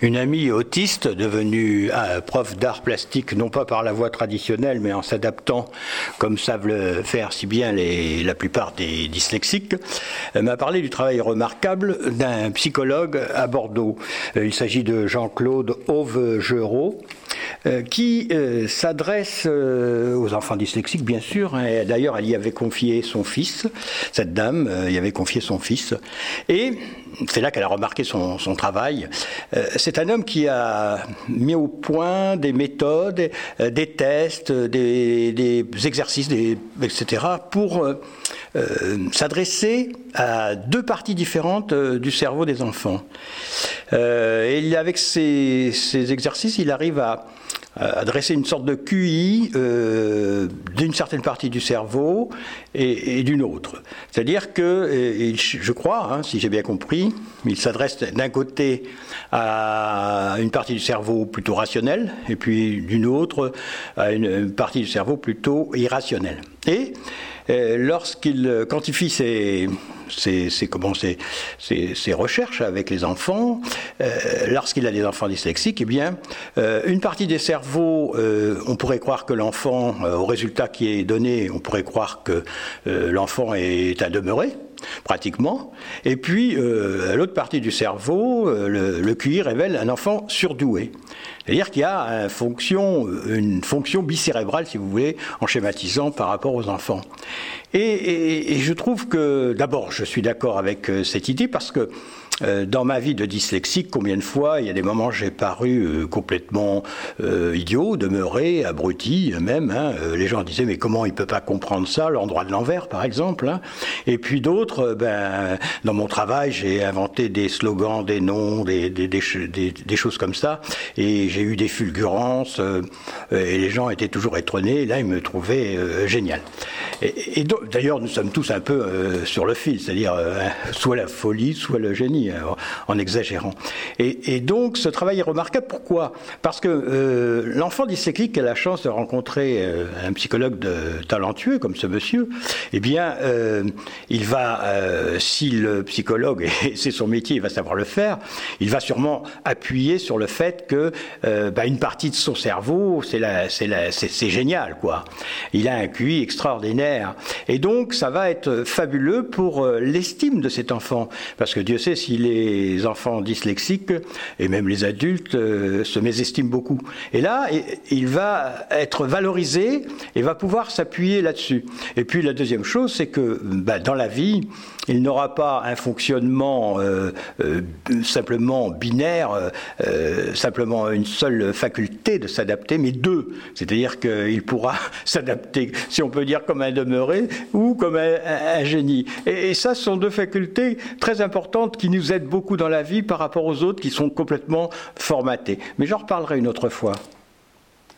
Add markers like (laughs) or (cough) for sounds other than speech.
une amie autiste devenue euh, prof d'art plastique, non pas par la voie traditionnelle, mais en s'adaptant comme savent le faire si bien la plupart des dyslexiques, euh, m'a parlé du travail remarquable d'un psychologue à Bordeaux. Euh, il s'agit de Jean-Claude Auve-Gereau, qui s'adresse aux enfants dyslexiques, bien sûr. Hein. D'ailleurs, elle y avait confié son fils, cette dame y avait confié son fils. Et c'est là qu'elle a remarqué son, travail. c'est un homme qui a mis au point des méthodes, euh, des tests, des, exercices, etc., pour euh, euh, s'adresser à deux parties différentes du cerveau des enfants. et avec ces exercices, il arrive à adresser une sorte de QI euh, d'une certaine partie du cerveau et, d'une autre. C'est-à-dire que, je crois, hein, si j'ai bien compris, il s'adresse d'un côté à une partie du cerveau plutôt rationnelle et puis d'une autre à une partie du cerveau plutôt irrationnelle. Et euh, lorsqu'il quantifie ses, recherches avec les enfants, euh, lorsqu'il a des enfants dyslexiques, eh bien, euh, une partie des cerveaux, on pourrait croire que l'enfant, au résultat qui est donné, on pourrait croire que l'enfant est à demeurer pratiquement. Et puis, l'autre partie du cerveau, le, le, QI révèle un enfant surdoué. C'est-à-dire qu'il y a une fonction, bicérébrale, si vous voulez, en schématisant par rapport aux enfants. Et, je trouve que, d'abord, je suis d'accord avec euh, cette idée parce que euh, dans ma vie de dyslexique, combien de fois il y a des moments j'ai paru euh, complètement idiot, demeuré, abruti même. Hein. les gens disaient mais comment il peut pas comprendre ça, l'endroit de l'envers par exemple. Hein. Et puis d'autres, ben dans mon travail j'ai inventé des slogans, des noms, des, choses comme ça, j'ai eu des fulgurances et les gens étaient toujours étonnés. Là ils me trouvaient génial. Et, d'ailleurs nous sommes tous un peu sur le fil, c'est-à-dire soit la folie, soit le génie. Euh, en exagérant. Et, donc ce travail est remarquable. Pourquoi? Parce que euh, l'enfant dyslexique a la chance de rencontrer euh, un psychologue talentueux comme ce monsieur. Eh bien, il va, si le psychologue, (laughs) et c'est son métier, il va savoir le faire, il va sûrement appuyer sur le fait que bah, une partie de son cerveau, c'est c'est génial, quoi. Il a un QI extraordinaire. Et donc, ça va être fabuleux pour l'estime de cet enfant. Parce que Dieu sait si les enfants dyslexiques et même les adultes euh, se mésestiment beaucoup. Et là, il va être valorisé et va pouvoir s'appuyer là-dessus. Et puis la deuxième chose, c'est que bah, dans la vie, il n'aura pas un fonctionnement euh, euh, simplement binaire, simplement une seule faculté de s'adapter, mais deux. C'est-à-dire qu'il pourra (laughs) s'adapter, si on peut dire, comme un demeuré ou comme un, génie. Et, et ça, ce sont deux facultés très importantes qui nous aident beaucoup dans la vie par rapport aux autres qui sont complètement formatés. Mais j'en reparlerai une autre fois.